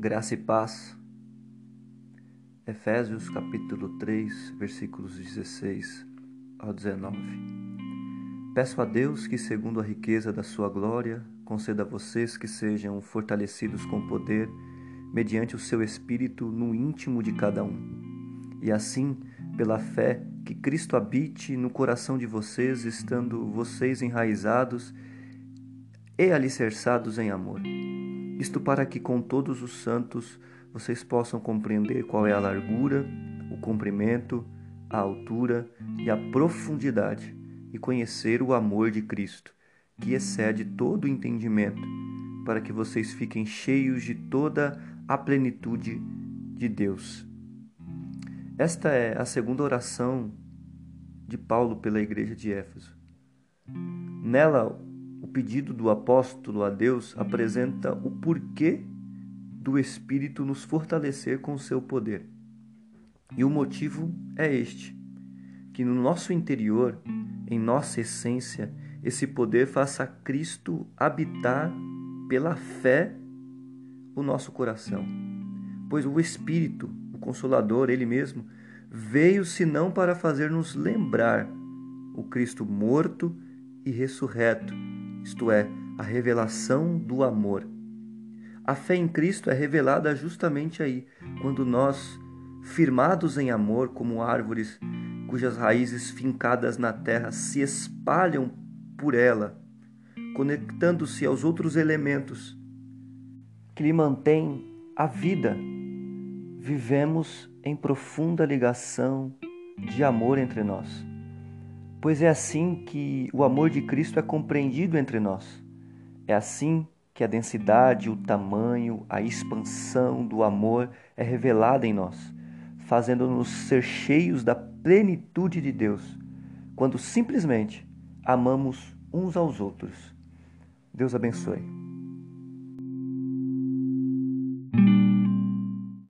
Graça e paz. Efésios capítulo 3, versículos 16 ao 19. Peço a Deus que, segundo a riqueza da sua glória, conceda a vocês que sejam fortalecidos com poder mediante o seu espírito no íntimo de cada um. E assim, pela fé, que Cristo habite no coração de vocês, estando vocês enraizados e alicerçados em amor isto para que com todos os santos vocês possam compreender qual é a largura, o comprimento, a altura e a profundidade, e conhecer o amor de Cristo, que excede todo o entendimento, para que vocês fiquem cheios de toda a plenitude de Deus. Esta é a segunda oração de Paulo pela igreja de Éfeso. Nela, pedido do apóstolo a Deus apresenta o porquê do Espírito nos fortalecer com seu poder. E o motivo é este: que no nosso interior, em nossa essência, esse poder faça Cristo habitar pela fé o nosso coração. Pois o Espírito, o Consolador, Ele mesmo, veio senão para fazer-nos lembrar o Cristo morto e ressurreto isto é, a revelação do amor. A fé em Cristo é revelada justamente aí, quando nós, firmados em amor, como árvores cujas raízes fincadas na terra se espalham por ela, conectando-se aos outros elementos que lhe mantêm a vida, vivemos em profunda ligação de amor entre nós pois é assim que o amor de Cristo é compreendido entre nós. É assim que a densidade, o tamanho, a expansão do amor é revelada em nós, fazendo-nos ser cheios da plenitude de Deus, quando simplesmente amamos uns aos outros. Deus abençoe.